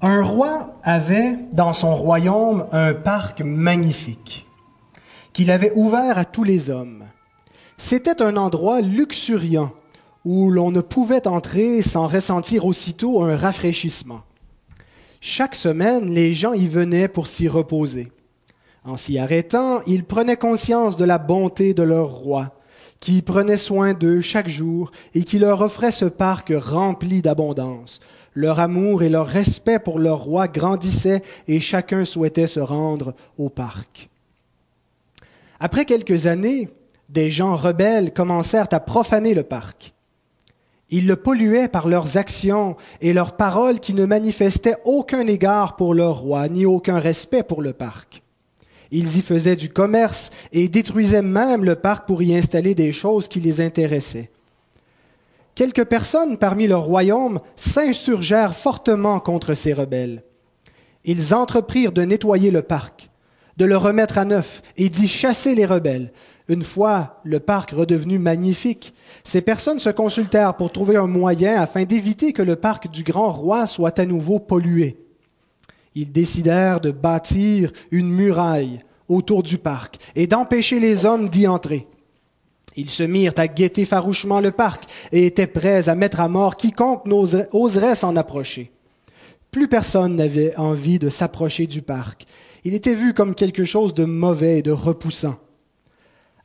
Un roi avait dans son royaume un parc magnifique qu'il avait ouvert à tous les hommes. C'était un endroit luxuriant où l'on ne pouvait entrer sans ressentir aussitôt un rafraîchissement. Chaque semaine, les gens y venaient pour s'y reposer. En s'y arrêtant, ils prenaient conscience de la bonté de leur roi, qui prenait soin d'eux chaque jour et qui leur offrait ce parc rempli d'abondance, leur amour et leur respect pour leur roi grandissaient et chacun souhaitait se rendre au parc. Après quelques années, des gens rebelles commencèrent à profaner le parc. Ils le polluaient par leurs actions et leurs paroles qui ne manifestaient aucun égard pour leur roi, ni aucun respect pour le parc. Ils y faisaient du commerce et détruisaient même le parc pour y installer des choses qui les intéressaient. Quelques personnes parmi le royaume s'insurgèrent fortement contre ces rebelles. Ils entreprirent de nettoyer le parc, de le remettre à neuf et d'y chasser les rebelles. Une fois le parc redevenu magnifique, ces personnes se consultèrent pour trouver un moyen afin d'éviter que le parc du grand roi soit à nouveau pollué. Ils décidèrent de bâtir une muraille autour du parc et d'empêcher les hommes d'y entrer. Ils se mirent à guetter farouchement le parc et étaient prêts à mettre à mort quiconque oserait s'en approcher. Plus personne n'avait envie de s'approcher du parc. Il était vu comme quelque chose de mauvais et de repoussant.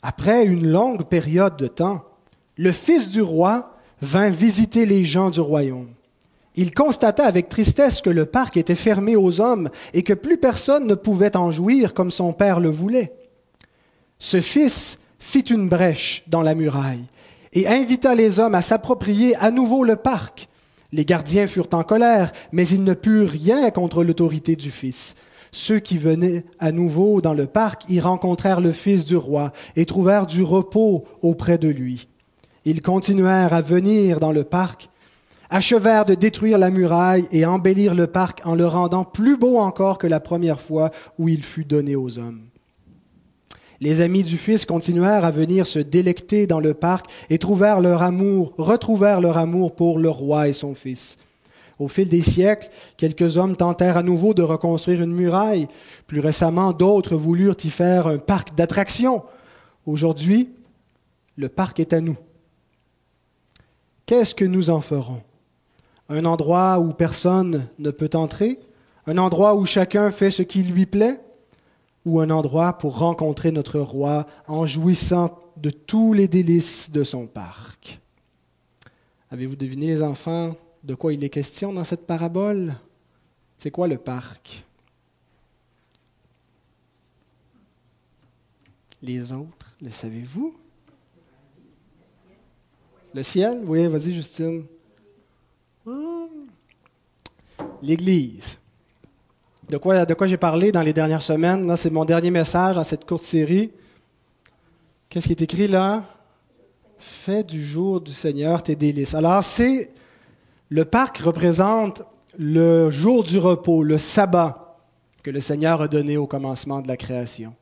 Après une longue période de temps, le fils du roi vint visiter les gens du royaume. Il constata avec tristesse que le parc était fermé aux hommes et que plus personne ne pouvait en jouir comme son père le voulait. Ce fils fit une brèche dans la muraille et invita les hommes à s'approprier à nouveau le parc. Les gardiens furent en colère, mais ils ne purent rien contre l'autorité du Fils. Ceux qui venaient à nouveau dans le parc y rencontrèrent le Fils du roi et trouvèrent du repos auprès de lui. Ils continuèrent à venir dans le parc, achevèrent de détruire la muraille et embellir le parc en le rendant plus beau encore que la première fois où il fut donné aux hommes. Les amis du Fils continuèrent à venir se délecter dans le parc et trouvèrent leur amour, retrouvèrent leur amour pour le roi et son Fils. Au fil des siècles, quelques hommes tentèrent à nouveau de reconstruire une muraille. Plus récemment, d'autres voulurent y faire un parc d'attractions. Aujourd'hui, le parc est à nous. Qu'est-ce que nous en ferons? Un endroit où personne ne peut entrer? Un endroit où chacun fait ce qui lui plaît? Ou un endroit pour rencontrer notre roi en jouissant de tous les délices de son parc. Avez-vous deviné, les enfants, de quoi il est question dans cette parabole? C'est quoi le parc? Les autres, le savez-vous? Le ciel? Oui, vas-y, Justine. Hmm. L'Église de quoi, j'ai parlé dans les dernières semaines? Là, c'est mon dernier message dans cette courte série. Qu'est-ce qui est écrit là? Fais du jour du Seigneur tes délices. Alors, c'est le parc représente le jour du repos, le sabbat que le Seigneur a donné au commencement de la création.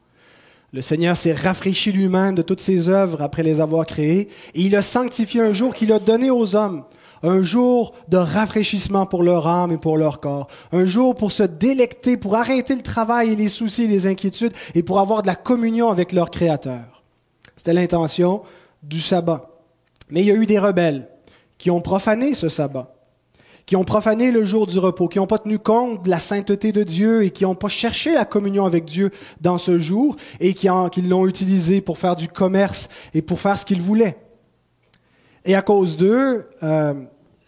Le Seigneur s'est rafraîchi lui-même de toutes ses œuvres après les avoir créées et il a sanctifié un jour qu'il a donné aux hommes un jour de rafraîchissement pour leur âme et pour leur corps, un jour pour se délecter, pour arrêter le travail et les soucis et les inquiétudes et pour avoir de la communion avec leur Créateur. C'était l'intention du sabbat. Mais il y a eu des rebelles qui ont profané ce sabbat, qui ont profané le jour du repos, qui n'ont pas tenu compte de la sainteté de Dieu et qui n'ont pas cherché la communion avec Dieu dans ce jour et qui, l'ont utilisé pour faire du commerce et pour faire ce qu'ils voulaient. Et à cause d'eux, euh,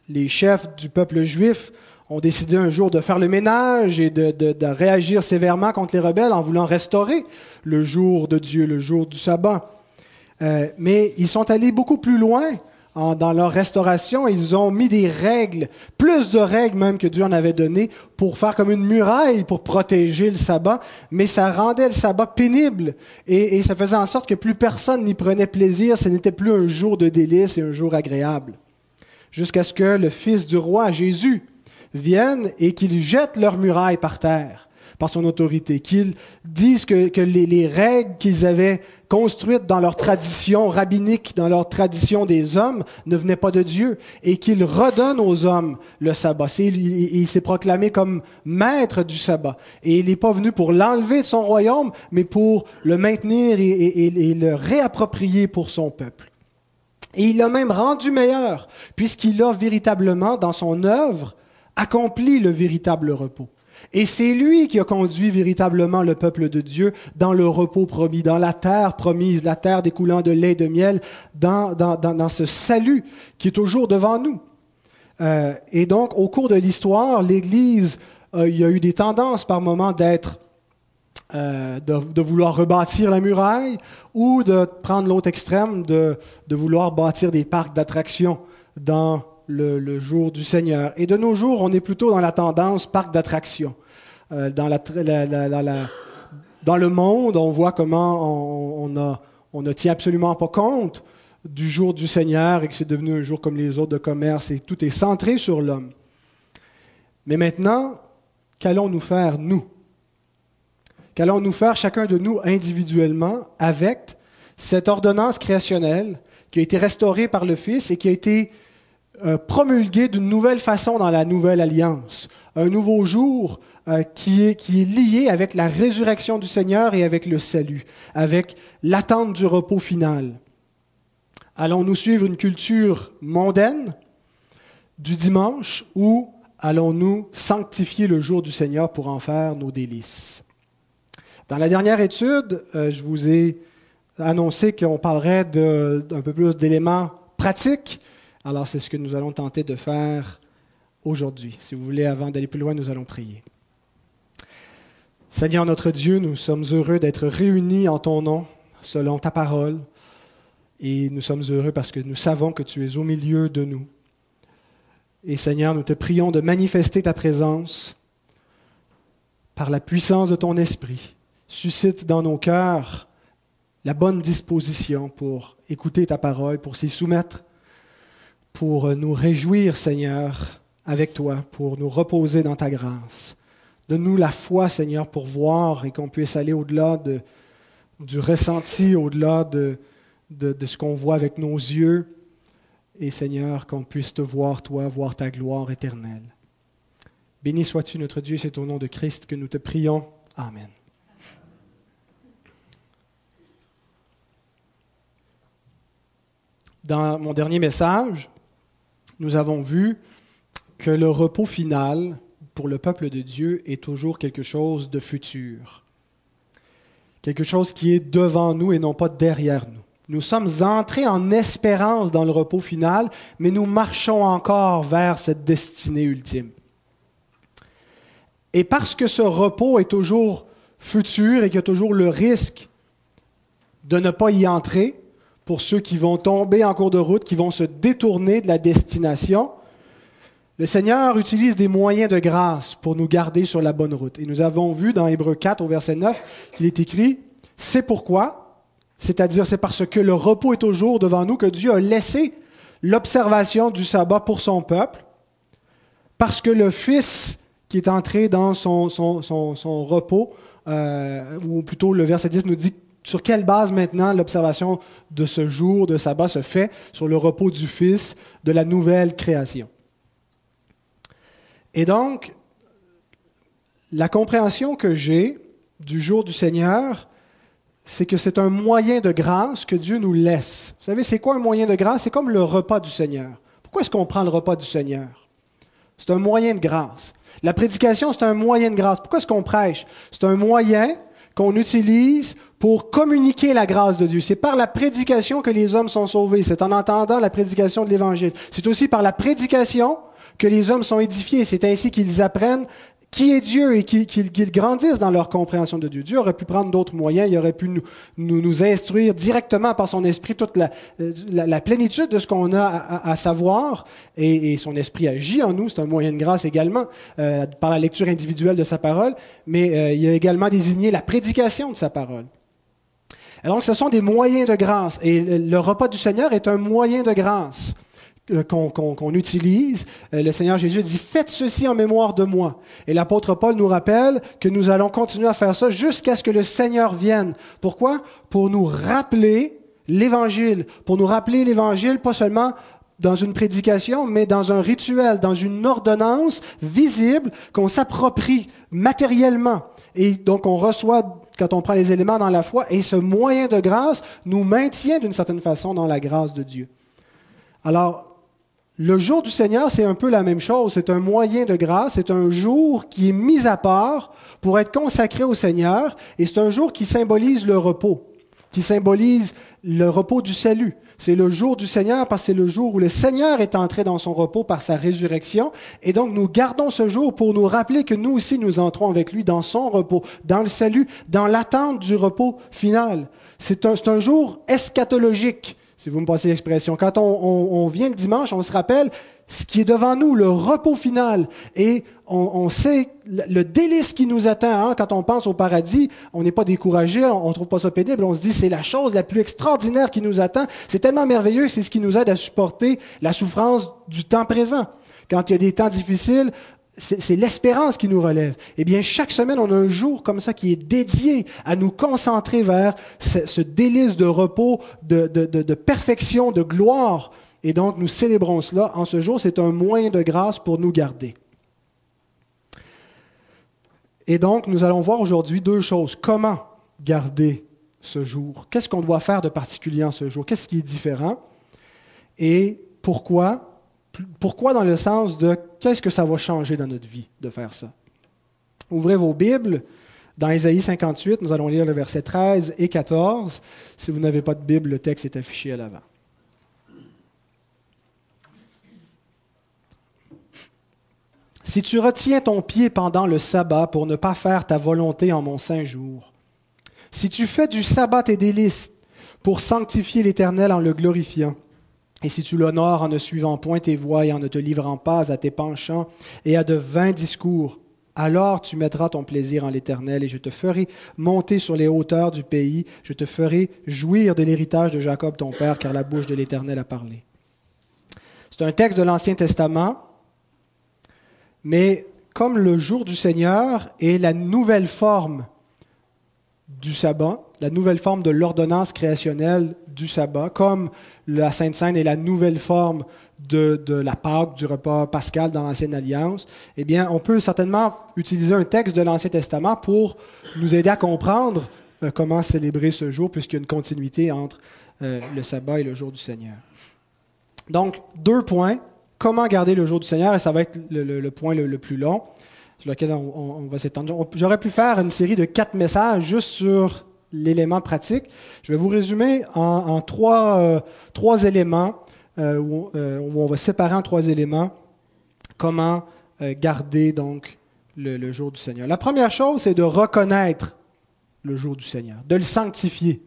les chefs du peuple juif ont décidé un jour de faire le ménage et de, réagir sévèrement contre les rebelles en voulant restaurer le jour de Dieu, le jour du sabbat. Euh, mais ils sont allés beaucoup plus loin dans leur restauration. Ils ont mis des règles, plus de règles même que Dieu en avait donné, pour faire comme une muraille pour protéger le sabbat. Mais ça rendait le sabbat pénible et, ça faisait en sorte que plus personne n'y prenait plaisir. Ce n'était plus un jour de délice et un jour agréable jusqu'à ce que le Fils du roi, Jésus, vienne et qu'il jette leur muraille par terre par son autorité, qu'ils disent que, les, règles qu'ils avaient construites dans leur tradition rabbinique, dans leur tradition des hommes, ne venaient pas de Dieu, et qu'il redonne aux hommes le sabbat. il, s'est proclamé comme maître du sabbat, et il n'est pas venu pour l'enlever de son royaume, mais pour le maintenir et, et le réapproprier pour son peuple. Et il l'a même rendu meilleur, puisqu'il a véritablement, dans son œuvre, accompli le véritable repos. Et c'est lui qui a conduit véritablement le peuple de Dieu dans le repos promis, dans la terre promise, la terre découlant de lait et de miel, dans, ce salut qui est toujours devant nous. Euh, et donc, au cours de l'histoire, l'Église, euh, il y a eu des tendances par moments d'être euh, de, vouloir rebâtir la muraille ou de prendre l'autre extrême, de, de, vouloir bâtir des parcs d'attractions dans le, jour du Seigneur. Et de nos jours, on est plutôt dans la tendance parc d'attractions. Euh, dans, le monde, on voit comment on, on ne tient absolument pas compte du jour du Seigneur et que c'est devenu un jour comme les autres de commerce et tout est centré sur l'homme. Mais maintenant, qu'allons-nous faire, nous? Qu'allons-nous faire chacun de nous individuellement avec cette ordonnance créationnelle qui a été restaurée par le Fils et qui a été euh, promulguée d'une nouvelle façon dans la nouvelle alliance, un nouveau jour euh, qui, est, qui est lié avec la résurrection du Seigneur et avec le salut, avec l'attente du repos final. Allons-nous suivre une culture mondaine du dimanche ou allons-nous sanctifier le jour du Seigneur pour en faire nos délices? Dans la dernière étude, euh, je vous ai annoncé qu'on parlerait d'un peu plus d'éléments pratiques. Alors, c'est ce que nous allons tenter de faire aujourd'hui. Si vous voulez, avant d'aller plus loin, nous allons prier. Seigneur notre Dieu, nous sommes heureux d'être réunis en ton nom, selon ta parole. Et nous sommes heureux parce que nous savons que tu es au milieu de nous. Et Seigneur, nous te prions de manifester ta présence par la puissance de ton esprit suscite dans nos cœurs la bonne disposition pour écouter ta parole, pour s'y soumettre, pour nous réjouir, Seigneur, avec toi, pour nous reposer dans ta grâce. Donne-nous la foi, Seigneur, pour voir et qu'on puisse aller au-delà de, du ressenti, au-delà de, de, de ce qu'on voit avec nos yeux. Et Seigneur, qu'on puisse te voir, toi, voir ta gloire éternelle. Béni sois-tu, notre Dieu, c'est au nom de Christ que nous te prions. Amen. Dans mon dernier message, nous avons vu que le repos final pour le peuple de Dieu est toujours quelque chose de futur, quelque chose qui est devant nous et non pas derrière nous. Nous sommes entrés en espérance dans le repos final, mais nous marchons encore vers cette destinée ultime. Et parce que ce repos est toujours futur et qu'il y a toujours le risque de ne pas y entrer, pour ceux qui vont tomber en cours de route, qui vont se détourner de la destination. Le Seigneur utilise des moyens de grâce pour nous garder sur la bonne route. Et nous avons vu dans Hébreu 4 au verset 9 qu'il est écrit, c'est pourquoi, c'est-à-dire c'est parce que le repos est au jour devant nous que Dieu a laissé l'observation du sabbat pour son peuple, parce que le Fils qui est entré dans son, son, son, repos, euh, ou plutôt le verset 10 nous dit sur quelle base maintenant l'observation de ce jour de sabbat se fait? Sur le repos du Fils de la nouvelle création. Et donc, la compréhension que j'ai du jour du Seigneur, c'est que c'est un moyen de grâce que Dieu nous laisse. Vous savez, c'est quoi un moyen de grâce? C'est comme le repas du Seigneur. Pourquoi est-ce qu'on prend le repas du Seigneur? C'est un moyen de grâce. La prédication, c'est un moyen de grâce. Pourquoi est-ce qu'on prêche? C'est un moyen qu'on utilise pour communiquer la grâce de Dieu. C'est par la prédication que les hommes sont sauvés. C'est en entendant la prédication de l'Évangile. C'est aussi par la prédication que les hommes sont édifiés. C'est ainsi qu'ils apprennent qui est Dieu et qu'ils grandissent dans leur compréhension de Dieu. Dieu aurait pu prendre d'autres moyens, il aurait pu nous, instruire directement par son esprit toute la, la, plénitude de ce qu'on a à, savoir, et, son esprit agit en nous, c'est un moyen de grâce également, euh, par la lecture individuelle de sa parole, mais euh, il a également désigné la prédication de sa parole. Donc ce sont des moyens de grâce, et le repas du Seigneur est un moyen de grâce euh, qu'on utilise, euh, le Seigneur Jésus dit, faites ceci en mémoire de moi. Et l'apôtre Paul nous rappelle que nous allons continuer à faire ça jusqu'à ce que le Seigneur vienne. Pourquoi? Pour nous rappeler l'Évangile, pour nous rappeler l'Évangile, pas seulement dans une prédication, mais dans un rituel, dans une ordonnance visible qu'on s'approprie matériellement. Et donc on reçoit, quand on prend les éléments dans la foi, et ce moyen de grâce nous maintient d'une certaine façon dans la grâce de Dieu. Alors, le jour du Seigneur, c'est un peu la même chose. C'est un moyen de grâce, c'est un jour qui est mis à part pour être consacré au Seigneur, et c'est un jour qui symbolise le repos, qui symbolise le repos du salut. C'est le jour du Seigneur parce que c'est le jour où le Seigneur est entré dans son repos par sa résurrection. Et donc nous gardons ce jour pour nous rappeler que nous aussi nous entrons avec lui dans son repos, dans le salut, dans l'attente du repos final. C'est un, un, jour eschatologique, si vous me passez l'expression. Quand on, on, on vient le dimanche, on se rappelle ce qui est devant nous, le repos final. Et on, sait le délice qui nous attend. Hein, quand on pense au paradis, on n'est pas découragé, on ne trouve pas ça pénible. On se dit c'est la chose la plus extraordinaire qui nous attend. C'est tellement merveilleux, c'est ce qui nous aide à supporter la souffrance du temps présent. Quand il y a des temps difficiles, c'est l'espérance qui nous relève. Eh bien, chaque semaine, on a un jour comme ça qui est dédié à nous concentrer vers ce, délice de repos, de, de perfection, de gloire. Et donc, nous célébrons cela. En ce jour, c'est un moyen de grâce pour nous garder. Et donc, nous allons voir aujourd'hui deux choses. Comment garder ce jour? Qu'est-ce qu'on doit faire de particulier en ce jour? Qu'est-ce qui est différent? Et pourquoi Pourquoi dans le sens de qu'est-ce que ça va changer dans notre vie de faire ça? Ouvrez vos Bibles. Dans Ésaïe 58, nous allons lire le verset 13 et 14. Si vous n'avez pas de Bible, le texte est affiché à l'avant. Si tu retiens ton pied pendant le sabbat pour ne pas faire ta volonté en mon saint jour, si tu fais du sabbat tes délices pour sanctifier l'Éternel en le glorifiant, et si tu l'honores en ne suivant point tes voies et en ne te livrant pas à tes penchants et à de vains discours, alors tu mettras ton plaisir en l'Éternel et je te ferai monter sur les hauteurs du pays, je te ferai jouir de l'héritage de Jacob ton père, car la bouche de l'Éternel a parlé. C'est un texte de l'Ancien Testament mais comme le jour du Seigneur est la nouvelle forme du sabbat, la nouvelle forme de l'ordonnance créationnelle du sabbat, comme la Sainte Seine est la nouvelle forme de, la Pâque, du repas pascal dans l'Ancienne Alliance, eh bien, on peut certainement utiliser un texte de l'Ancien Testament pour nous aider à comprendre euh, comment célébrer ce jour, puisqu'il y a une continuité entre euh, le sabbat et le jour du Seigneur. Donc, deux points comment garder le jour du Seigneur, et ça va être le, point le, plus long, sur lequel on, va s'étendre. J'aurais pu faire une série de quatre messages juste sur l'élément pratique. Je vais vous résumer en, trois, euh, trois, éléments, euh, euh, où, on va séparer en trois éléments comment garder donc le jour du Seigneur. La première chose, c'est de reconnaître le jour du Seigneur, de le sanctifier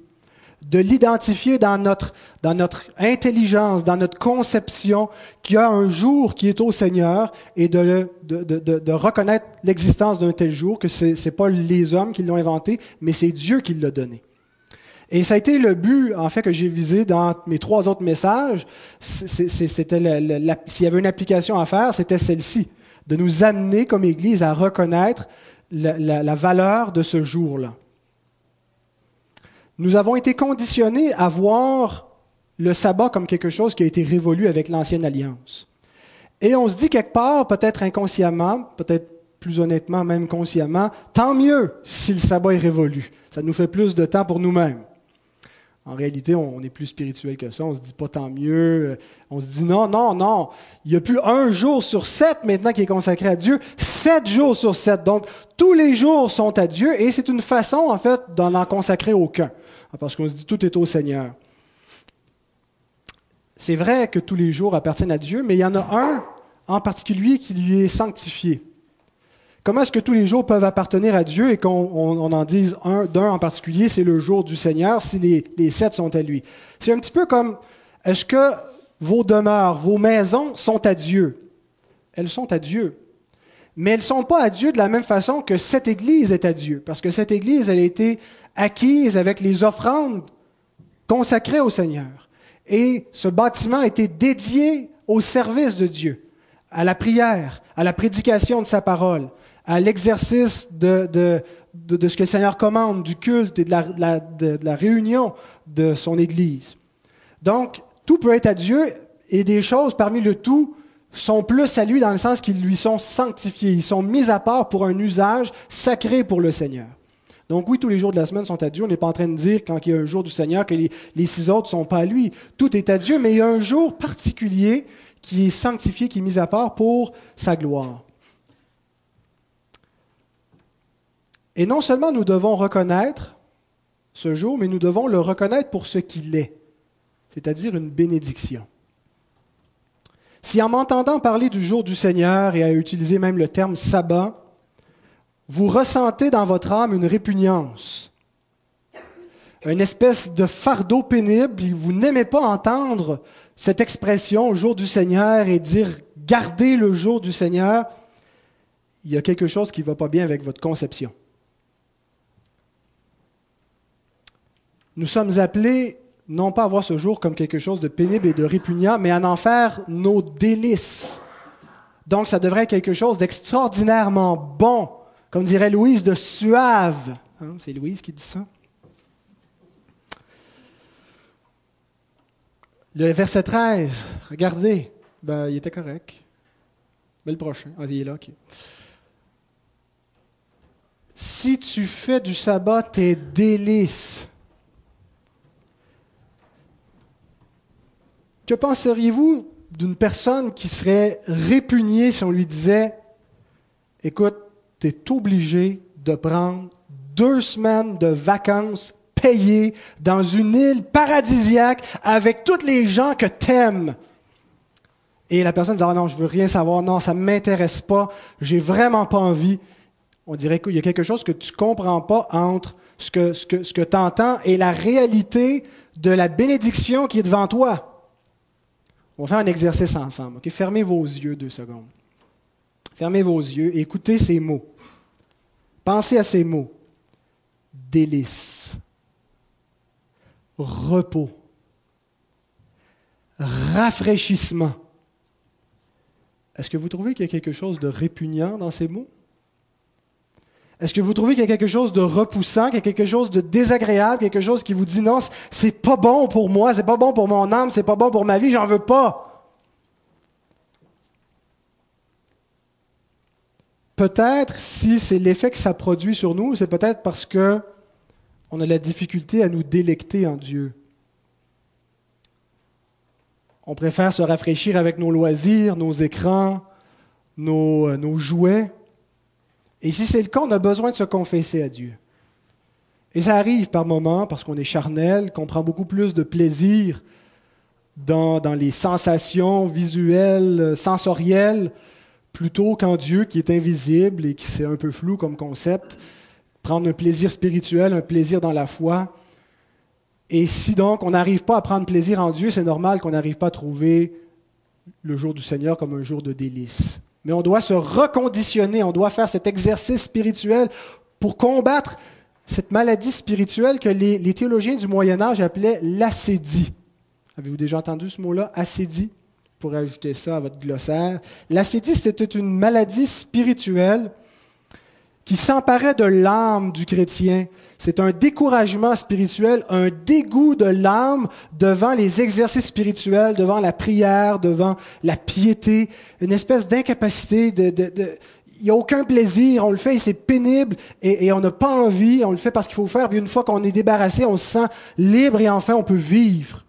de l'identifier dans notre, dans notre intelligence, dans notre conception, qu'il y a un jour qui est au Seigneur et de, de, de, reconnaître l'existence d'un tel jour, que ce n'est pas les hommes qui l'ont inventé, mais c'est Dieu qui l'a donné. Et ça a été le but, en fait, que j'ai visé dans mes trois autres messages. S'il y avait une application à faire, c'était celle-ci, de nous amener comme Église à reconnaître la valeur de ce jour-là nous avons été conditionnés à voir le sabbat comme quelque chose qui a été révolu avec l'ancienne alliance. Et on se dit quelque part, peut-être inconsciemment, peut-être plus honnêtement, même consciemment, tant mieux si le sabbat est révolu. Ça nous fait plus de temps pour nous-mêmes. En réalité, on est plus spirituel que ça. On se dit pas tant mieux. On se dit non, non, non. Il n'y a plus un jour sur sept maintenant qui est consacré à Dieu. Sept jours sur sept. Donc, tous les jours sont à Dieu et c'est une façon, en fait, d'en en consacrer aucun. Ah, parce qu'on se dit tout est au Seigneur. C'est vrai que tous les jours appartiennent à Dieu, mais il y en a un en particulier qui lui est sanctifié. Comment est-ce que tous les jours peuvent appartenir à Dieu et qu'on en dise un d'un en particulier, c'est le jour du Seigneur, si les, les sept sont à lui? C'est un petit peu comme, est-ce que vos demeures, vos maisons sont à Dieu? Elles sont à Dieu. Mais elles ne sont pas à Dieu de la même façon que cette Église est à Dieu, parce que cette Église, elle a été acquise avec les offrandes consacrées au Seigneur. Et ce bâtiment a été dédié au service de Dieu, à la prière, à la prédication de sa parole, à l'exercice de, de, de, ce que le Seigneur commande, du culte et de la, de la réunion de son Église. Donc, tout peut être à Dieu et des choses parmi le tout sont plus à lui dans le sens qu'ils lui sont sanctifiés. Ils sont mis à part pour un usage sacré pour le Seigneur. Donc oui, tous les jours de la semaine sont à Dieu. On n'est pas en train de dire, quand il y a un jour du Seigneur, que les, six autres ne sont pas à lui. Tout est à Dieu, mais il y a un jour particulier qui est sanctifié, qui est mis à part pour sa gloire. Et non seulement nous devons reconnaître ce jour, mais nous devons le reconnaître pour ce qu'il est, c'est-à-dire une bénédiction. Si en m'entendant parler du jour du Seigneur et à utiliser même le terme sabbat, vous ressentez dans votre âme une répugnance, une espèce de fardeau pénible, vous n'aimez pas entendre cette expression jour du Seigneur et dire gardez le jour du Seigneur, il y a quelque chose qui ne va pas bien avec votre conception. Nous sommes appelés non pas voir ce jour comme quelque chose de pénible et de répugnant, mais à en faire nos délices. Donc ça devrait être quelque chose d'extraordinairement bon, comme dirait Louise, de suave. Hein, c'est Louise qui dit ça. Le verset 13, regardez, ben, il était correct. Mais le prochain, ah, il est là, ok. Si tu fais du sabbat tes délices, que penseriez-vous d'une personne qui serait répugnée si on lui disait, écoute, tu es obligé de prendre deux semaines de vacances payées dans une île paradisiaque avec tous les gens que t'aimes? Et la personne dit ah non, je veux rien savoir, non, ça ne m'intéresse pas, j'ai vraiment pas envie. On dirait qu'il y a quelque chose que tu comprends pas entre ce que, ce que, ce que tu entends et la réalité de la bénédiction qui est devant toi. On va faire un exercice ensemble. Fermez vos yeux deux secondes. Fermez vos yeux écoutez ces mots. Pensez à ces mots. Délice, repos, rafraîchissement. Est-ce que vous trouvez qu'il y a quelque chose de répugnant dans ces mots? Est-ce que vous trouvez qu'il y a quelque chose de repoussant, qu'il y a quelque chose de désagréable, quelque chose qui vous dit non, c'est pas bon pour moi, c'est pas bon pour mon âme, c'est pas bon pour ma vie, j'en veux pas? Peut-être, si c'est l'effet que ça produit sur nous, c'est peut-être parce que on a la difficulté à nous délecter en Dieu. On préfère se rafraîchir avec nos loisirs, nos écrans, nos, euh, nos jouets. Et si c'est le cas, on a besoin de se confesser à Dieu. Et ça arrive par moments, parce qu'on est charnel, qu'on prend beaucoup plus de plaisir dans, dans les sensations visuelles, euh, sensorielles, plutôt qu'en Dieu qui est invisible et qui c'est un peu flou comme concept, prendre un plaisir spirituel, un plaisir dans la foi. Et si donc on n'arrive pas à prendre plaisir en Dieu, c'est normal qu'on n'arrive pas à trouver le jour du Seigneur comme un jour de délice. Mais on doit se reconditionner, on doit faire cet exercice spirituel pour combattre cette maladie spirituelle que les, théologiens du Moyen Âge appelaient l'acédie. Avez-vous déjà entendu ce mot-là, acédie? Pour ajouter ça à votre glossaire. L'acédie, c'était une maladie spirituelle qui s'emparait de l'âme du chrétien. C'est un découragement spirituel, un dégoût de l'âme devant les exercices spirituels, devant la prière, devant la piété, une espèce d'incapacité il n'y a aucun plaisir, on le fait et c'est pénible et, et on n'a pas envie, on le fait parce qu'il faut faire, puis une fois qu'on est débarrassé, on se sent libre et enfin on peut vivre.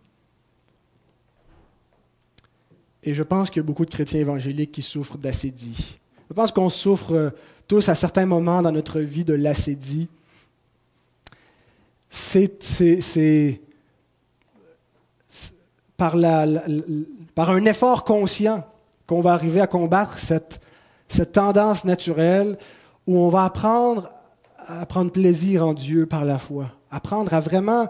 Et je pense qu'il y a beaucoup de chrétiens évangéliques qui souffrent d'acédie. Je pense qu'on souffre euh, tous à certains moments dans notre vie de l'acédie. C'est par, un effort conscient qu'on va arriver à combattre cette, cette tendance naturelle où on va apprendre à prendre plaisir en Dieu par la foi, apprendre à vraiment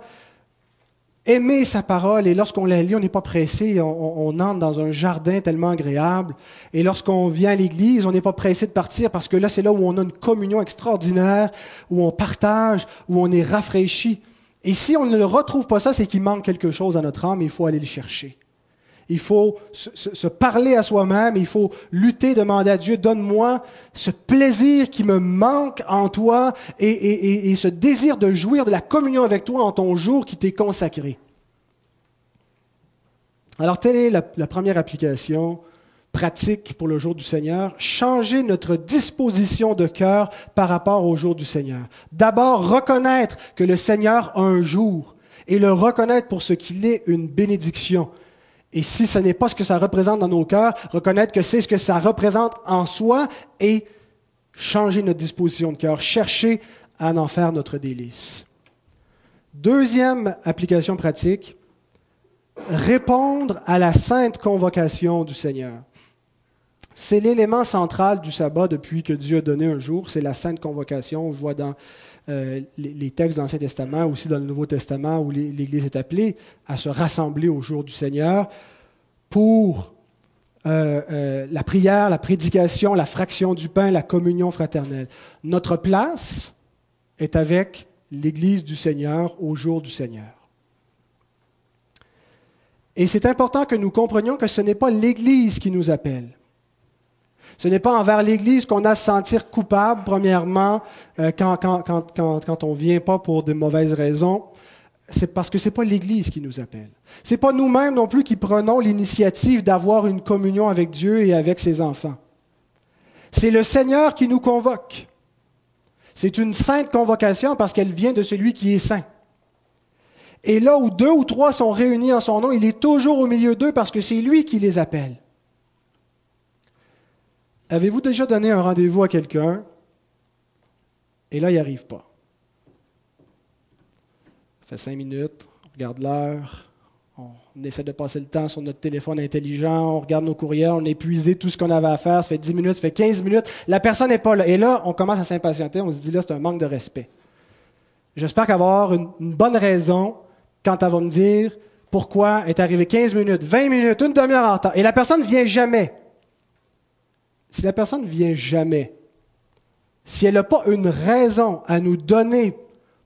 aimer sa parole, et lorsqu'on la lit, on n'est pas pressé, on, entre dans un jardin tellement agréable. Et lorsqu'on vient à l'église, on n'est pas pressé de partir parce que là, c'est là où on a une communion extraordinaire, où on partage, où on est rafraîchi. Et si on ne retrouve pas ça, c'est qu'il manque quelque chose à notre âme et il faut aller le chercher. Il faut se, parler à soi-même, il faut lutter, demander à Dieu, donne-moi ce plaisir qui me manque en toi et, ce désir de jouir de la communion avec toi en ton jour qui t'est consacré. Alors, telle est la, la première application pratique pour le jour du Seigneur, changer notre disposition de cœur par rapport au jour du Seigneur. D'abord, reconnaître que le Seigneur a un jour et le reconnaître pour ce qu'il est une bénédiction. Et si ce n'est pas ce que ça représente dans nos cœurs, reconnaître que c'est ce que ça représente en soi et changer notre disposition de cœur, chercher à en faire notre délice. Deuxième application pratique, répondre à la sainte convocation du Seigneur. C'est l'élément central du sabbat depuis que Dieu a donné un jour, c'est la sainte convocation. On voit dans euh, les, textes de l'Ancien Testament, aussi dans le Nouveau Testament, où l'Église est appelée à se rassembler au jour du Seigneur pour euh, euh, la prière, la prédication, la fraction du pain, la communion fraternelle. Notre place est avec l'Église du Seigneur au jour du Seigneur. Et c'est important que nous comprenions que ce n'est pas l'Église qui nous appelle. Ce n'est pas envers l'Église qu'on a à se sentir coupable, premièrement, euh, quand, quand, quand, quand, on ne vient pas pour de mauvaises raisons. C'est parce que ce n'est pas l'Église qui nous appelle. Ce n'est pas nous-mêmes non plus qui prenons l'initiative d'avoir une communion avec Dieu et avec ses enfants. C'est le Seigneur qui nous convoque. C'est une sainte convocation parce qu'elle vient de celui qui est saint. Et là où deux ou trois sont réunis en son nom, il est toujours au milieu d'eux parce que c'est lui qui les appelle. Avez-vous déjà donné un rendez-vous à quelqu'un et là, il n'y arrive pas? Ça fait cinq minutes, on regarde l'heure, on essaie de passer le temps sur notre téléphone intelligent, on regarde nos courriels, on a épuisé tout ce qu'on avait à faire, ça fait 10 minutes, ça fait 15 minutes, la personne n'est pas là. Et là, on commence à s'impatienter, on se dit là, c'est un manque de respect. J'espère qu'avoir une, une bonne raison quand elle va me dire pourquoi est arrivé 15 minutes, 20 minutes, une demi-heure en retard. Et la personne ne vient jamais. Si la personne ne vient jamais, si elle n'a pas une raison à nous donner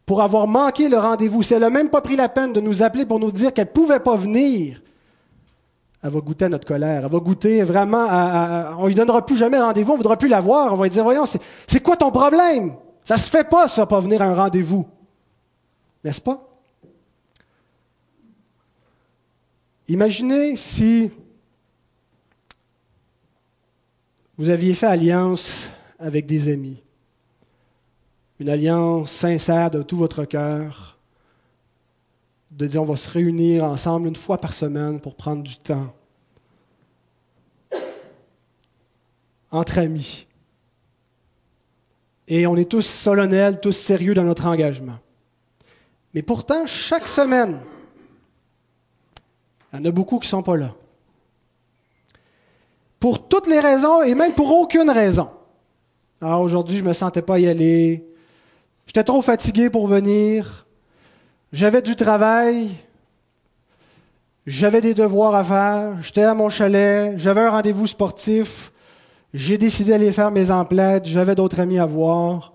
pour avoir manqué le rendez-vous, si elle n'a même pas pris la peine de nous appeler pour nous dire qu'elle ne pouvait pas venir, elle va goûter à notre colère. Elle va goûter vraiment on ne lui donnera plus jamais rendez-vous, on ne voudra plus la voir. On va lui dire Voyons, c'est quoi ton problème? Ça ne se fait pas, ça, pas venir à un rendez-vous. N'est-ce pas? Imaginez si vous aviez fait alliance avec des amis, une alliance sincère de tout votre cœur, de dire on va se réunir ensemble une fois par semaine pour prendre du temps, entre amis. Et on est tous solennels, tous sérieux dans notre engagement. Mais pourtant, chaque semaine, il y en a beaucoup qui ne sont pas là pour toutes les raisons et même pour aucune raison. Ah, aujourd'hui, je ne me sentais pas y aller. J'étais trop fatigué pour venir. J'avais du travail. J'avais des devoirs à faire. J'étais à mon chalet. J'avais un rendez-vous sportif. J'ai décidé d'aller faire mes emplettes. J'avais d'autres amis à voir.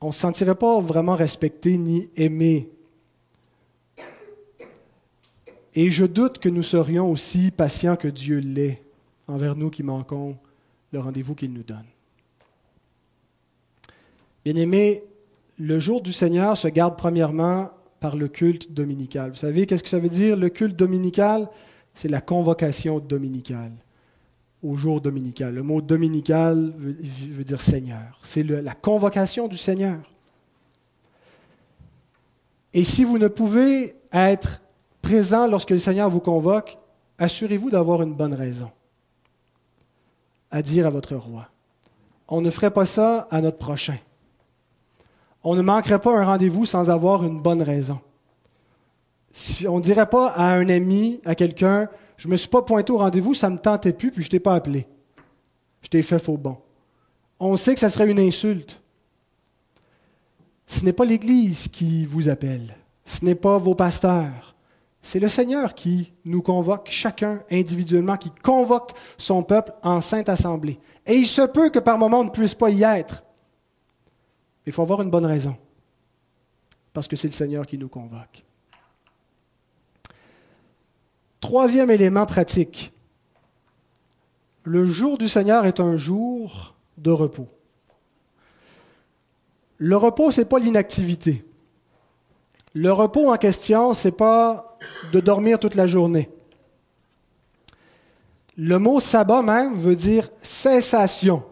On ne se sentirait pas vraiment respecté ni aimé. Et je doute que nous serions aussi patients que Dieu l'est envers nous qui manquons le rendez-vous qu'il nous donne. Bien-aimés, le jour du Seigneur se garde premièrement par le culte dominical. Vous savez qu'est-ce que ça veut dire le culte dominical? C'est la convocation dominicale au jour dominical. Le mot dominical veut, dire Seigneur. C'est la convocation du Seigneur. Et si vous ne pouvez être présent lorsque le Seigneur vous convoque, assurez-vous d'avoir une bonne raison à dire à votre roi. On ne ferait pas ça à notre prochain. On ne manquerait pas un rendez-vous sans avoir une bonne raison. Si on ne dirait pas à un ami, à quelqu'un, je ne me suis pas pointé au rendez-vous, ça ne me tentait plus, puis je ne t'ai pas appelé. Je t'ai fait faux bon. On sait que ça serait une insulte. Ce n'est pas l'Église qui vous appelle. Ce n'est pas vos pasteurs. C'est le Seigneur qui nous convoque, chacun individuellement, qui convoque son peuple en sainte assemblée. Et il se peut que par moment on ne puisse pas y être. Il faut avoir une bonne raison. Parce que c'est le Seigneur qui nous convoque. Troisième élément pratique. Le jour du Seigneur est un jour de repos. Le repos, ce n'est pas l'inactivité. Le repos en question, ce n'est pas de dormir toute la journée. Le mot sabbat même veut dire cessation.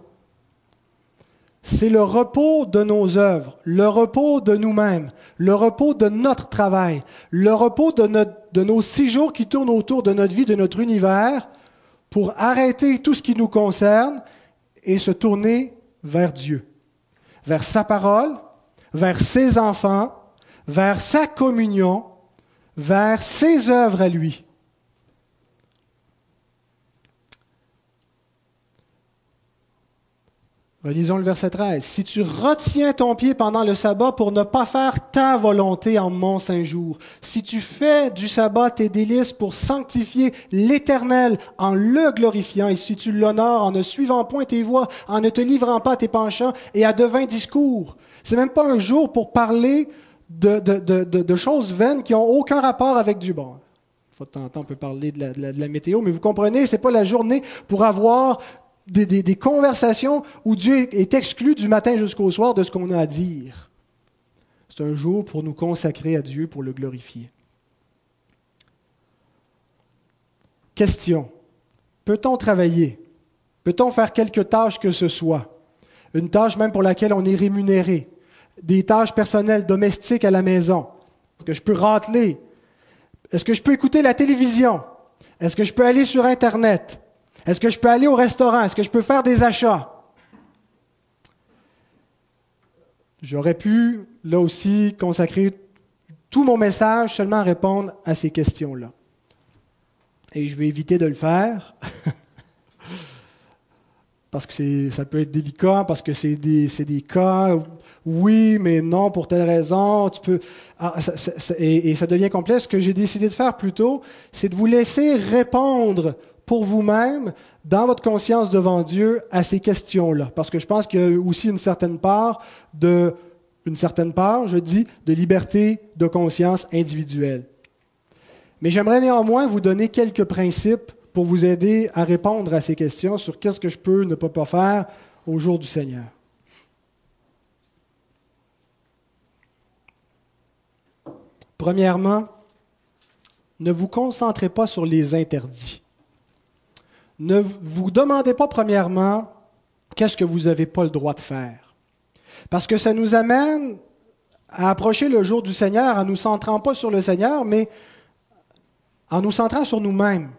C'est le repos de nos œuvres, le repos de nous-mêmes, le repos de notre travail, le repos de, de, nos six jours qui tournent autour de notre vie, de notre univers, pour arrêter tout ce qui nous concerne et se tourner vers Dieu, vers sa parole, vers ses enfants, vers sa communion, vers ses œuvres à lui. Relisons le verset 13. Si tu retiens ton pied pendant le sabbat pour ne pas faire ta volonté en mon saint jour, si tu fais du sabbat tes délices pour sanctifier l'Éternel en le glorifiant, et si tu l'honores en ne suivant point tes voies, en ne te livrant pas tes penchants et à de vains discours, c'est même pas un jour pour parler de, choses vaines qui n'ont aucun rapport avec du bon. Faut de temps en temps, on peut parler de la, météo, mais vous comprenez, c'est pas la journée pour avoir des, conversations où Dieu est exclu du matin jusqu'au soir de ce qu'on a à dire. C'est un jour pour nous consacrer à Dieu, pour le glorifier. Question. Peut-on travailler? Peut-on faire quelque tâche que ce soit? Une tâche même pour laquelle on est rémunéré. Des tâches personnelles, domestiques à la maison? Est-ce que je peux rateler? Est-ce que je peux écouter la télévision? Est-ce que je peux aller sur Internet? Est-ce que je peux aller au restaurant? Est-ce que je peux faire des achats? J'aurais pu, là aussi, consacrer tout mon message seulement à répondre à ces questions-là. Et je vais éviter de le faire, parce que ça peut être délicat, parce que c'est des, des, cas, oui, mais non, pour telle raison. Tu peux, ah, et, ça devient complexe. Ce que j'ai décidé de faire plutôt, c'est de vous laisser répondre pour vous-même, dans votre conscience devant Dieu, à ces questions-là. Parce que je pense qu'il y a aussi une certaine part de, une certaine part, je dis, de liberté de conscience individuelle. Mais j'aimerais néanmoins vous donner quelques principes pour vous aider à répondre à ces questions sur qu'est-ce que je peux ne pas faire au jour du Seigneur. Premièrement, ne vous concentrez pas sur les interdits ne vous demandez pas premièrement qu'est-ce que vous n'avez pas le droit de faire. Parce que ça nous amène à approcher le jour du Seigneur en nous centrant pas sur le Seigneur, mais en nous centrant sur nous-mêmes.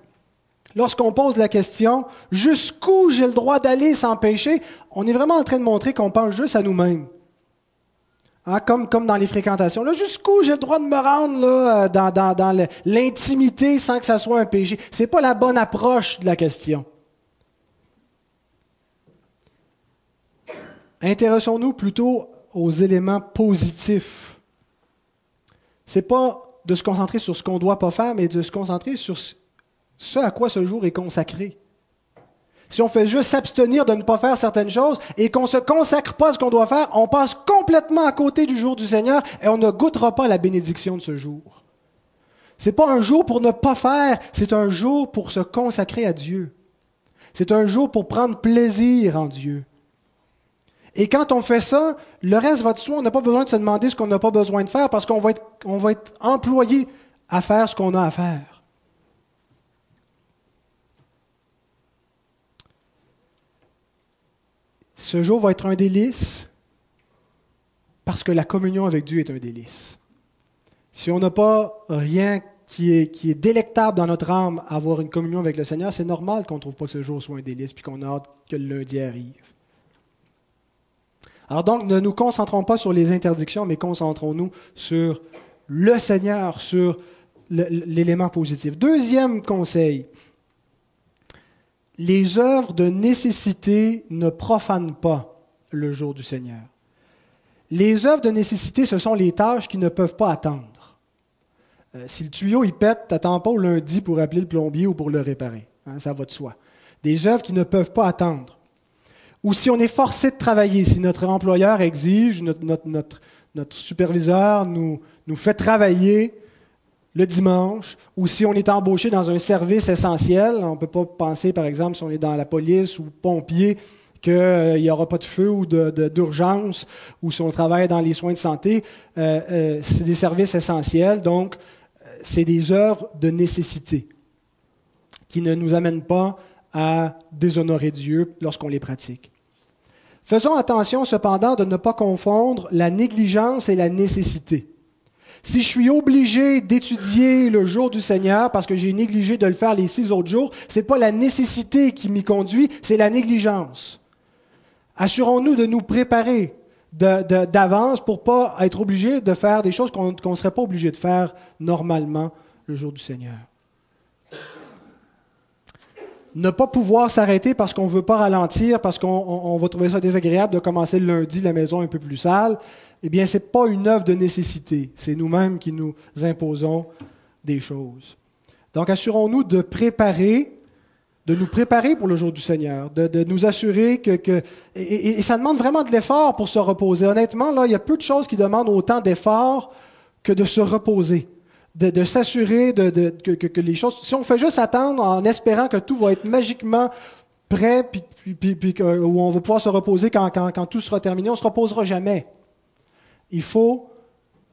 Lorsqu'on pose la question jusqu'où j'ai le droit d'aller sans péché, on est vraiment en train de montrer qu'on pense juste à nous-mêmes. Hein, comme, dans les fréquentations. jusqu'où j'ai le droit de me rendre là, dans, l'intimité sans que ça soit un péché? Ce n'est pas la bonne approche de la question. Intéressons-nous plutôt aux éléments positifs. Ce n'est pas de se concentrer sur ce qu'on ne doit pas faire, mais de se concentrer sur ce à quoi ce jour est consacré si on fait juste s'abstenir de ne pas faire certaines choses et qu'on ne se consacre pas à ce qu'on doit faire, on passe complètement à côté du jour du Seigneur et on ne goûtera pas la bénédiction de ce jour. Ce n'est pas un jour pour ne pas faire, c'est un jour pour se consacrer à Dieu. C'est un jour pour prendre plaisir en Dieu. Et quand on fait ça, le reste va de soi. On n'a pas besoin de se demander ce qu'on n'a pas besoin de faire parce qu'on va va être employé à faire ce qu'on a à faire. Ce jour va être un délice parce que la communion avec Dieu est un délice. Si on n'a pas rien qui est, délectable dans notre âme avoir une communion avec le Seigneur, c'est normal qu'on ne trouve pas que ce jour soit un délice puis qu'on a hâte que le lundi arrive. Alors donc, ne nous concentrons pas sur les interdictions, mais concentrons-nous sur le Seigneur, sur l'élément positif. Deuxième conseil, les œuvres de nécessité ne profanent pas le jour du Seigneur. Les œuvres de nécessité, ce sont les tâches qui ne peuvent pas attendre. Euh, si le tuyau il pète, t'attends pas au lundi pour appeler le plombier ou pour le réparer. Hein, ça va de soi. Des œuvres qui ne peuvent pas attendre. Ou si on est forcé de travailler, si notre employeur exige, notre, superviseur nous, nous fait travailler, le dimanche, ou si on est embauché dans un service essentiel, on ne peut pas penser, par exemple, si on est dans la police ou pompier, qu'il n'y aura pas de feu ou d'urgence, ou si on travaille dans les soins de santé, euh, euh, c'est des services essentiels, donc c'est des œuvres de nécessité qui ne nous amènent pas à déshonorer Dieu lorsqu'on les pratique. Faisons attention cependant de ne pas confondre la négligence et la nécessité. Si je suis obligé d'étudier le jour du Seigneur parce que j'ai négligé de le faire les six autres jours, ce n'est pas la nécessité qui m'y conduit, c'est la négligence. Assurons-nous de nous préparer d'avance pour ne pas être obligé de faire des choses qu'on ne serait pas obligé de faire normalement le jour du Seigneur. Ne pas pouvoir s'arrêter parce qu'on ne veut pas ralentir, parce qu'on va trouver ça désagréable de commencer le lundi la maison un peu plus sale, eh bien, ce n'est pas une œuvre de nécessité. C'est nous-mêmes qui nous imposons des choses. Donc, assurons-nous de préparer, de nous préparer pour le jour du Seigneur, de, nous assurer que... et, ça demande vraiment de l'effort pour se reposer. Honnêtement, là, il y a peu de choses qui demandent autant d'effort que de se reposer, de, s'assurer que, les choses... Si on fait juste attendre en espérant que tout va être magiquement prêt, puis, puis, où on va pouvoir se reposer quand, quand tout sera terminé, on ne se reposera jamais il faut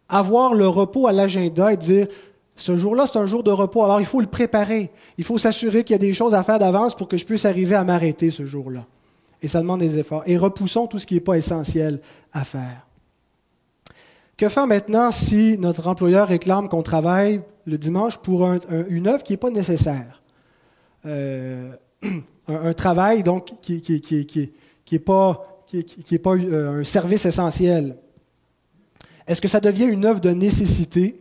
avoir le repos à l'agenda et dire, ce jour-là, c'est un jour de repos, alors il faut le préparer. Il faut s'assurer qu'il y a des choses à faire d'avance pour que je puisse arriver à m'arrêter ce jour-là. Et ça demande des efforts. Et repoussons tout ce qui n'est pas essentiel à faire. Que faire maintenant si notre employeur réclame qu'on travaille le dimanche pour une œuvre qui n'est pas nécessaire? Euh, un, travail donc qui n'est pas euh, un service essentiel. Est-ce que ça devient une œuvre de nécessité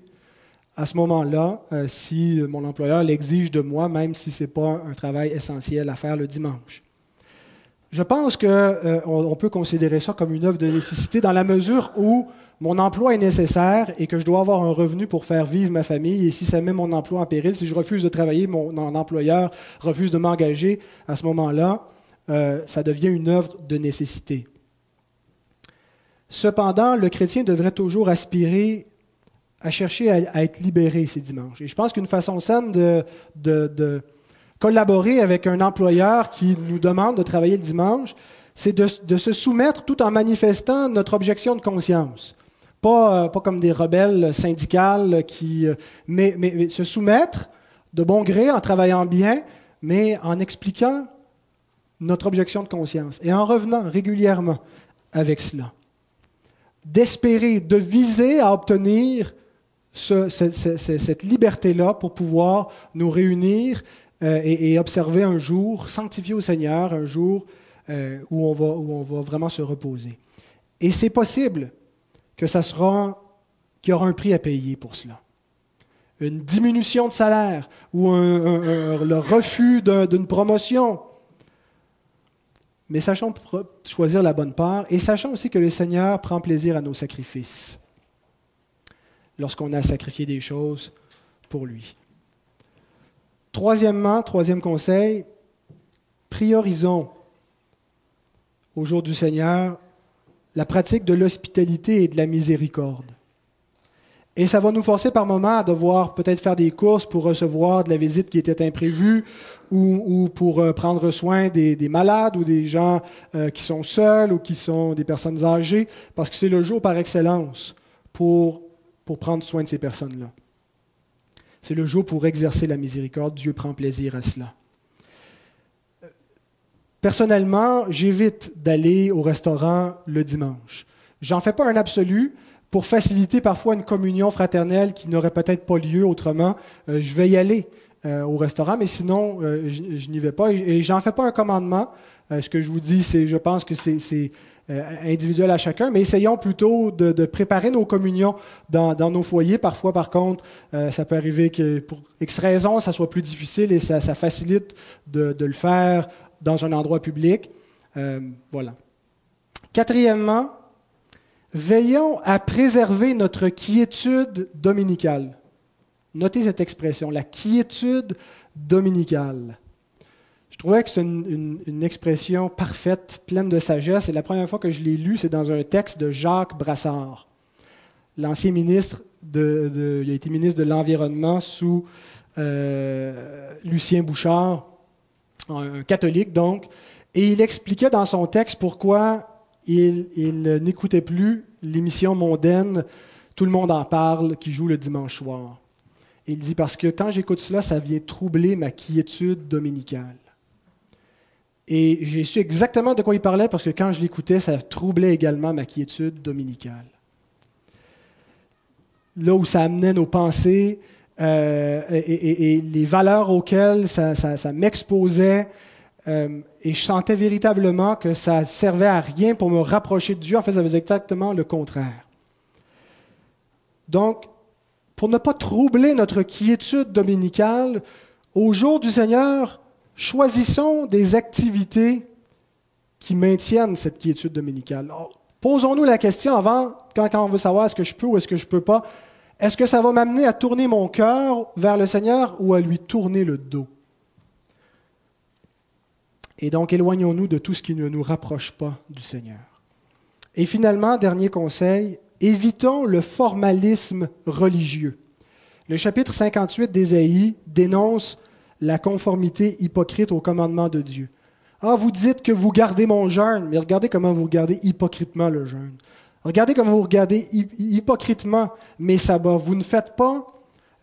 à ce moment-là, euh, si mon employeur l'exige de moi, même si ce n'est pas un travail essentiel à faire le dimanche? Je pense qu'on euh, peut considérer ça comme une œuvre de nécessité dans la mesure où mon emploi est nécessaire et que je dois avoir un revenu pour faire vivre ma famille. Et si ça met mon emploi en péril, si je refuse de travailler, mon, employeur refuse de m'engager, à ce moment-là, euh, ça devient une œuvre de nécessité. Cependant, le chrétien devrait toujours aspirer à chercher à, être libéré ces dimanches. Et je pense qu'une façon saine de, collaborer avec un employeur qui nous demande de travailler le dimanche, c'est de, se soumettre tout en manifestant notre objection de conscience. Pas, euh, pas comme des rebelles syndicales, qui, euh, mais, mais se soumettre de bon gré en travaillant bien, mais en expliquant notre objection de conscience et en revenant régulièrement avec cela d'espérer, de viser à obtenir cette, liberté-là pour pouvoir nous réunir euh, et, observer un jour sanctifié au Seigneur, un jour euh, où, on va, où on va vraiment se reposer. Et c'est possible que ça sera, qu'il y aura un prix à payer pour cela. Une diminution de salaire ou le refus d'une promotion mais sachons choisir la bonne part et sachons aussi que le Seigneur prend plaisir à nos sacrifices lorsqu'on a sacrifié des choses pour lui. Troisièmement, troisième conseil, priorisons au jour du Seigneur la pratique de l'hospitalité et de la miséricorde. Et ça va nous forcer par moments à devoir peut-être faire des courses pour recevoir de la visite qui était imprévue ou, pour euh, prendre soin des, malades ou des gens euh, qui sont seuls ou qui sont des personnes âgées, parce que c'est le jour par excellence pour, pour prendre soin de ces personnes-là. C'est le jour pour exercer la miséricorde. Dieu prend plaisir à cela. Personnellement, j'évite d'aller au restaurant le dimanche. J'en fais pas un absolu, pour faciliter parfois une communion fraternelle qui n'aurait peut-être pas lieu autrement, euh, je vais y aller euh, au restaurant, mais sinon, euh, je, n'y vais pas. Et, j'en fais pas un commandement. ce que je vous dis, c'est, je pense que c'est, individuel à chacun, mais essayons plutôt de, préparer nos communions dans, nos foyers. Parfois, par contre, ça peut arriver que pour X raisons, ça soit plus difficile et ça, facilite de, de, le faire dans un endroit public. voilà. Quatrièmement, Veillons à préserver notre quiétude dominicale. Notez cette expression, la quiétude dominicale. Je trouvais que c'est une, expression parfaite, pleine de sagesse, et la première fois que je l'ai lu, c'est dans un texte de Jacques Brassard, l'ancien ministre de, il a été ministre de l'Environnement sous euh, Lucien Bouchard, un catholique donc, et il expliquait dans son texte pourquoi il, n'écoutait plus l'émission mondaine Tout le monde en parle qui joue le dimanche soir. il dit parce que quand j'écoute cela, ça vient troubler ma quiétude dominicale. Et j'ai su exactement de quoi il parlait parce que quand je l'écoutais, ça troublait également ma quiétude dominicale. Là où ça amenait nos pensées euh, et, les valeurs auxquelles ça, m'exposait, euh, et je sentais véritablement que ça servait à rien pour me rapprocher de Dieu. En fait, ça faisait exactement le contraire. Donc, pour ne pas troubler notre quiétude dominicale, au jour du Seigneur, choisissons des activités qui maintiennent cette quiétude dominicale. Posons-nous la question avant, quand, on veut savoir est-ce que je peux ou est-ce que je ne peux pas, est-ce que ça va m'amener à tourner mon cœur vers le Seigneur ou à lui tourner le dos? Et donc, éloignons-nous de tout ce qui ne nous rapproche pas du Seigneur. Et finalement, dernier conseil, évitons le formalisme religieux. Le chapitre 58 d'Ésaïe dénonce la conformité hypocrite au commandement de Dieu. Ah, vous dites que vous gardez mon jeûne, mais regardez comment vous regardez hypocritement le jeûne. Regardez comment vous regardez hypocritement mes sabbats. Vous ne faites pas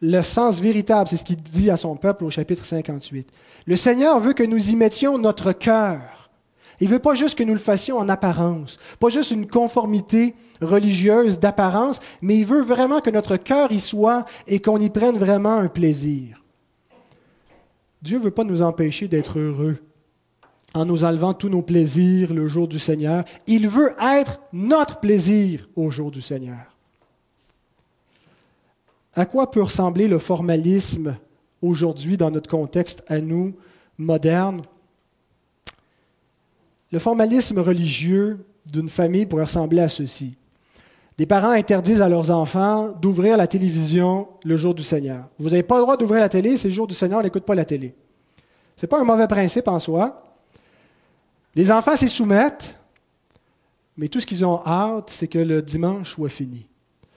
le sens véritable, c'est ce qu'il dit à son peuple au chapitre 58. Le Seigneur veut que nous y mettions notre cœur. Il ne veut pas juste que nous le fassions en apparence, pas juste une conformité religieuse d'apparence, mais il veut vraiment que notre cœur y soit et qu'on y prenne vraiment un plaisir. Dieu ne veut pas nous empêcher d'être heureux en nous enlevant tous nos plaisirs le jour du Seigneur. Il veut être notre plaisir au jour du Seigneur. À quoi peut ressembler le formalisme aujourd'hui dans notre contexte à nous, moderne? Le formalisme religieux d'une famille pourrait ressembler à ceci. Des parents interdisent à leurs enfants d'ouvrir la télévision le jour du Seigneur. Vous n'avez pas le droit d'ouvrir la télé, c'est le jour du Seigneur, on n'écoute pas la télé. Ce n'est pas un mauvais principe en soi. Les enfants s'y soumettent, mais tout ce qu'ils ont hâte, c'est que le dimanche soit fini.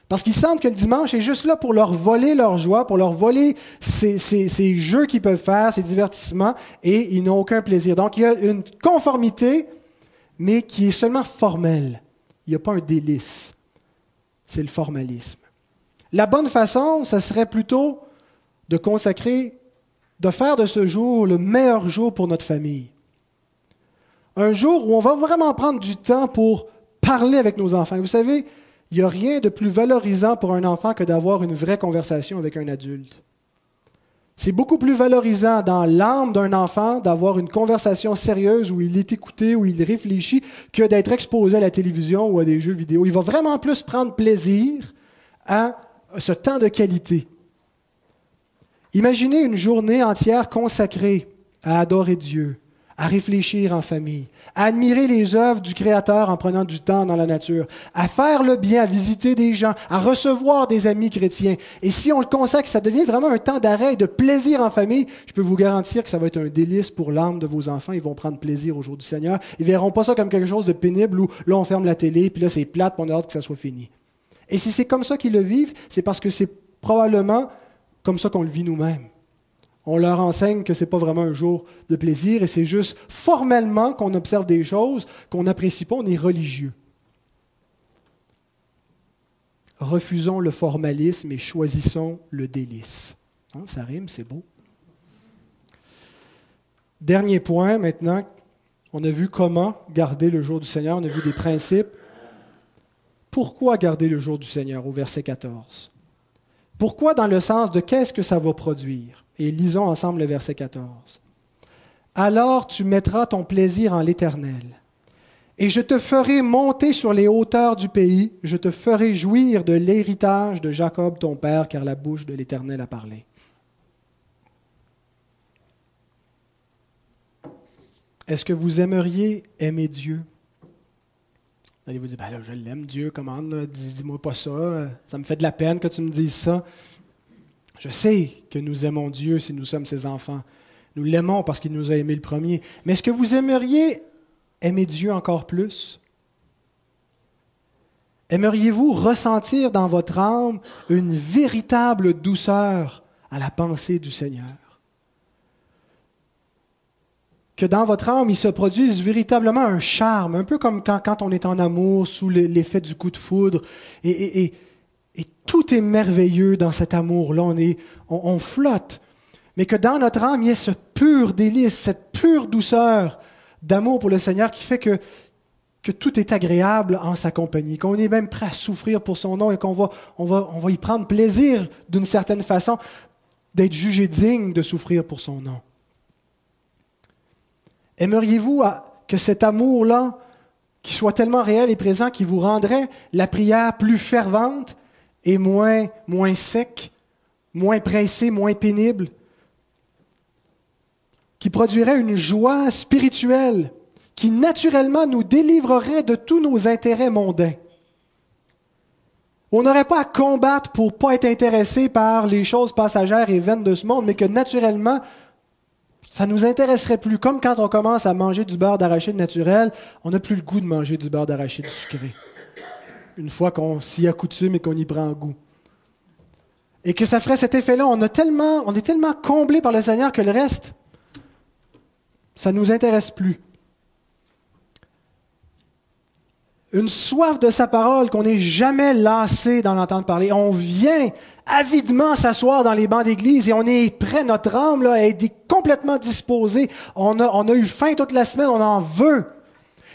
Parce qu'ils sentent que le dimanche est juste là pour leur voler leur joie, pour leur voler ces, jeux qu'ils peuvent faire, ces divertissements, et ils n'ont aucun plaisir. Donc il y a une conformité, mais qui est seulement formelle. Il n'y a pas un délice c'est le formalisme. La bonne façon, ce serait plutôt de consacrer, de faire de ce jour le meilleur jour pour notre famille. Un jour où on va vraiment prendre du temps pour parler avec nos enfants. Vous savez, il n'y a rien de plus valorisant pour un enfant que d'avoir une vraie conversation avec un adulte. C'est beaucoup plus valorisant dans l'âme d'un enfant d'avoir une conversation sérieuse où il est écouté, où il réfléchit, que d'être exposé à la télévision ou à des jeux vidéo. Il va vraiment plus prendre plaisir à ce temps de qualité. Imaginez une journée entière consacrée à adorer Dieu, à réfléchir en famille, à admirer les œuvres du Créateur en prenant du temps dans la nature, à faire le bien, à visiter des gens, à recevoir des amis chrétiens. Et si on le consacre, ça devient vraiment un temps d'arrêt de plaisir en famille, je peux vous garantir que ça va être un délice pour l'âme de vos enfants. Ils vont prendre plaisir au jour du Seigneur. Ils verront pas ça comme quelque chose de pénible où là on ferme la télé, puis là c'est plate, puis on a hâte que ça soit fini. Et si c'est comme ça qu'ils le vivent, c'est parce que c'est probablement comme ça qu'on le vit nous-mêmes on leur enseigne que ce n'est pas vraiment un jour de plaisir et c'est juste formellement qu'on observe des choses qu'on n'apprécie pas, on est religieux. Refusons le formalisme et choisissons le délice. Hein, ça rime, c'est beau. Dernier point maintenant, on a vu comment garder le jour du Seigneur, on a vu des principes. Pourquoi garder le jour du Seigneur au verset 14 Pourquoi dans le sens de qu'est-ce que ça va produire? Et lisons ensemble le verset 14. Alors tu mettras ton plaisir en l'Éternel. Et je te ferai monter sur les hauteurs du pays, je te ferai jouir de l'héritage de Jacob ton père, car la bouche de l'Éternel a parlé. Est-ce que vous aimeriez aimer Dieu? Allez vous dire, ben je l'aime, Dieu, comment, dis-moi pas ça, ça me fait de la peine que tu me dises ça. Je sais que nous aimons Dieu si nous sommes ses enfants. Nous l'aimons parce qu'il nous a aimés le premier. Mais est-ce que vous aimeriez aimer Dieu encore plus? Aimeriez-vous ressentir dans votre âme une véritable douceur à la pensée du Seigneur? Que dans votre âme, il se produise véritablement un charme, un peu comme quand, on est en amour, sous l'effet du coup de foudre, tout est merveilleux dans cet amour-là, on, on, on flotte. Mais que dans notre âme, il y ait ce pur délice, cette pure douceur d'amour pour le Seigneur qui fait que tout est agréable en sa compagnie, qu'on est même prêt à souffrir pour son nom et qu'on va, va y prendre plaisir d'une certaine façon d'être jugé digne de souffrir pour son nom. Aimeriez-vous que cet amour-là, qui soit tellement réel et présent, qui vous rendrait la prière plus fervente et moins, moins sec, moins pressée, moins pénible, qui produirait une joie spirituelle qui naturellement nous délivrerait de tous nos intérêts mondains. On n'aurait pas à combattre pour pas être intéressé par les choses passagères et vaines de ce monde, mais que naturellement, ça nous intéresserait plus. Comme quand on commence à manger du beurre d'arachide naturel, on n'a plus le goût de manger du beurre d'arachide sucré. Une fois qu'on s'y accoutume et qu'on y prend goût. Et que ça ferait cet effet-là. On, est tellement comblé par le Seigneur que le reste, ça ne nous intéresse plus. une soif de sa parole qu'on n'est jamais lassé d'en entendre parler. On vient avidement s'asseoir dans les bancs d'église et on est prêt, notre âme là, est complètement disposée. On a, on a eu faim toute la semaine, on en veut.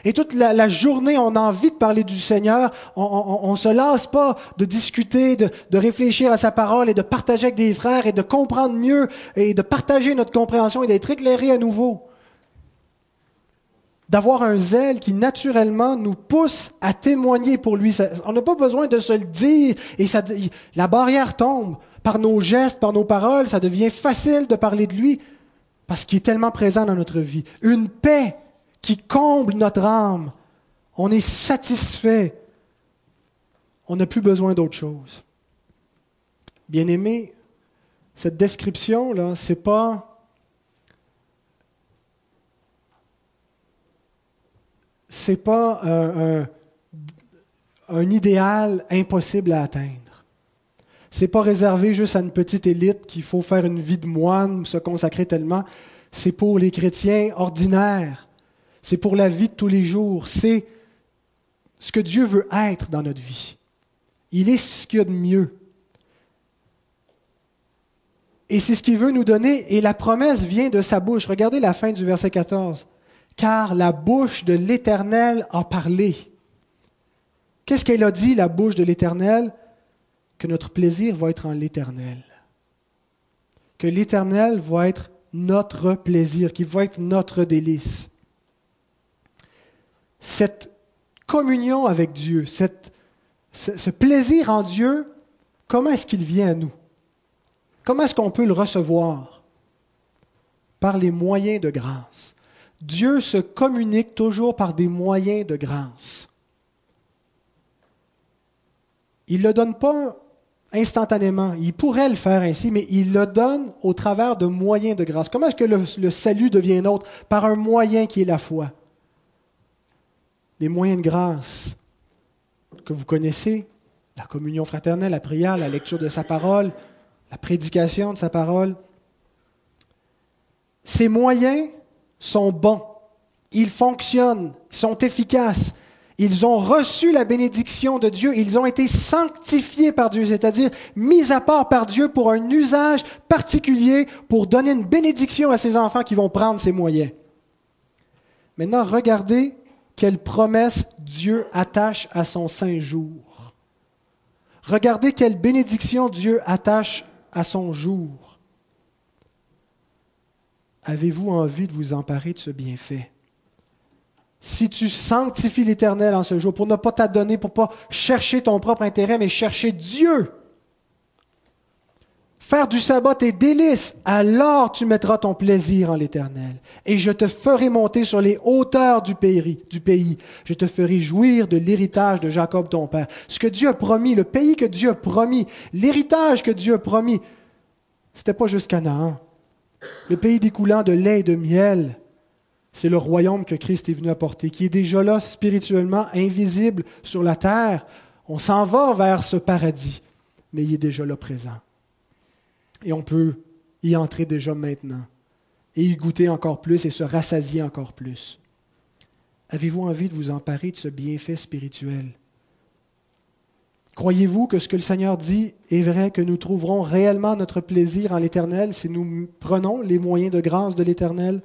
Et toute la, journée, on a envie de parler du Seigneur. On ne se lasse pas de discuter, de, réfléchir à sa parole et de partager avec des frères et de comprendre mieux et de partager notre compréhension et d'être éclairé à nouveau d'avoir un zèle qui naturellement nous pousse à témoigner pour lui. On n'a pas besoin de se le dire et la barrière tombe. Par nos gestes, par nos paroles, ça devient facile de parler de lui parce qu'il est tellement présent dans notre vie. Une paix qui comble notre âme. On est satisfait. On n'a plus besoin d'autre chose. Bien aimé, cette description-là, c'est pas c'est pas un, un, idéal impossible à atteindre. C'est pas réservé juste à une petite élite qu'il faut faire une vie de moine, se consacrer tellement. C'est pour les chrétiens ordinaires. C'est pour la vie de tous les jours. C'est ce que Dieu veut être dans notre vie. Il est ce qu'il y a de mieux. Et c'est ce qu'il veut nous donner. Et la promesse vient de sa bouche. Regardez la fin du verset 14 car la bouche de l'Éternel a parlé. Qu'est-ce qu'elle a dit, la bouche de l'Éternel? Que notre plaisir va être en l'Éternel. Que l'Éternel va être notre plaisir, qu'il va être notre délice. Cette communion avec Dieu, ce, plaisir en Dieu, comment est-ce qu'il vient à nous? Comment est-ce qu'on peut le recevoir? Par les moyens de grâce. Dieu se communique toujours par des moyens de grâce. Il ne le donne pas instantanément. Il pourrait le faire ainsi, mais il le donne au travers de moyens de grâce. Comment est-ce que le, salut devient nôtre Par un moyen qui est la foi. Les moyens de grâce que vous connaissez, la communion fraternelle, la prière, la lecture de sa parole, la prédication de sa parole. Ces moyens sont bons, ils fonctionnent, sont efficaces. Ils ont reçu la bénédiction de Dieu, ils ont été sanctifiés par Dieu, c'est-à-dire mis à part par Dieu pour un usage particulier, pour donner une bénédiction à ses enfants qui vont prendre ces moyens. Maintenant, regardez quelle promesse Dieu attache à son saint jour. Regardez quelle bénédiction Dieu attache à son jour. Avez-vous envie de vous emparer de ce bienfait? Si tu sanctifies l'Éternel en ce jour, pour ne pas t'adonner, pour ne pas chercher ton propre intérêt, mais chercher Dieu, faire du sabbat tes délices, alors tu mettras ton plaisir en l'Éternel. Et je te ferai monter sur les hauteurs du pays, du pays. Je te ferai jouir de l'héritage de Jacob ton père. Ce que Dieu a promis, le pays que Dieu a promis, l'héritage que Dieu a promis, ce n'était pas juste Canaan. Le pays découlant de lait et de miel, c'est le royaume que Christ est venu apporter, qui est déjà là spirituellement, invisible sur la terre. On s'en va vers ce paradis, mais il est déjà là présent. Et on peut y entrer déjà maintenant, et y goûter encore plus et se rassasier encore plus. Avez-vous envie de vous emparer de ce bienfait spirituel? Croyez-vous que ce que le Seigneur dit est vrai, que nous trouverons réellement notre plaisir en l'Éternel si nous prenons les moyens de grâce de l'Éternel?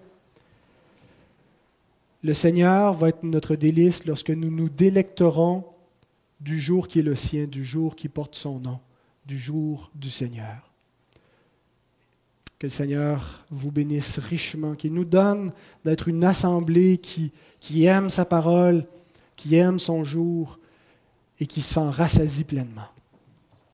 Le Seigneur va être notre délice lorsque nous nous délecterons du jour qui est le sien, du jour qui porte son nom, du jour du Seigneur. Que le Seigneur vous bénisse richement, qu'il nous donne d'être une assemblée qui, aime sa parole, qui aime son jour, et qui s'en rassasie pleinement.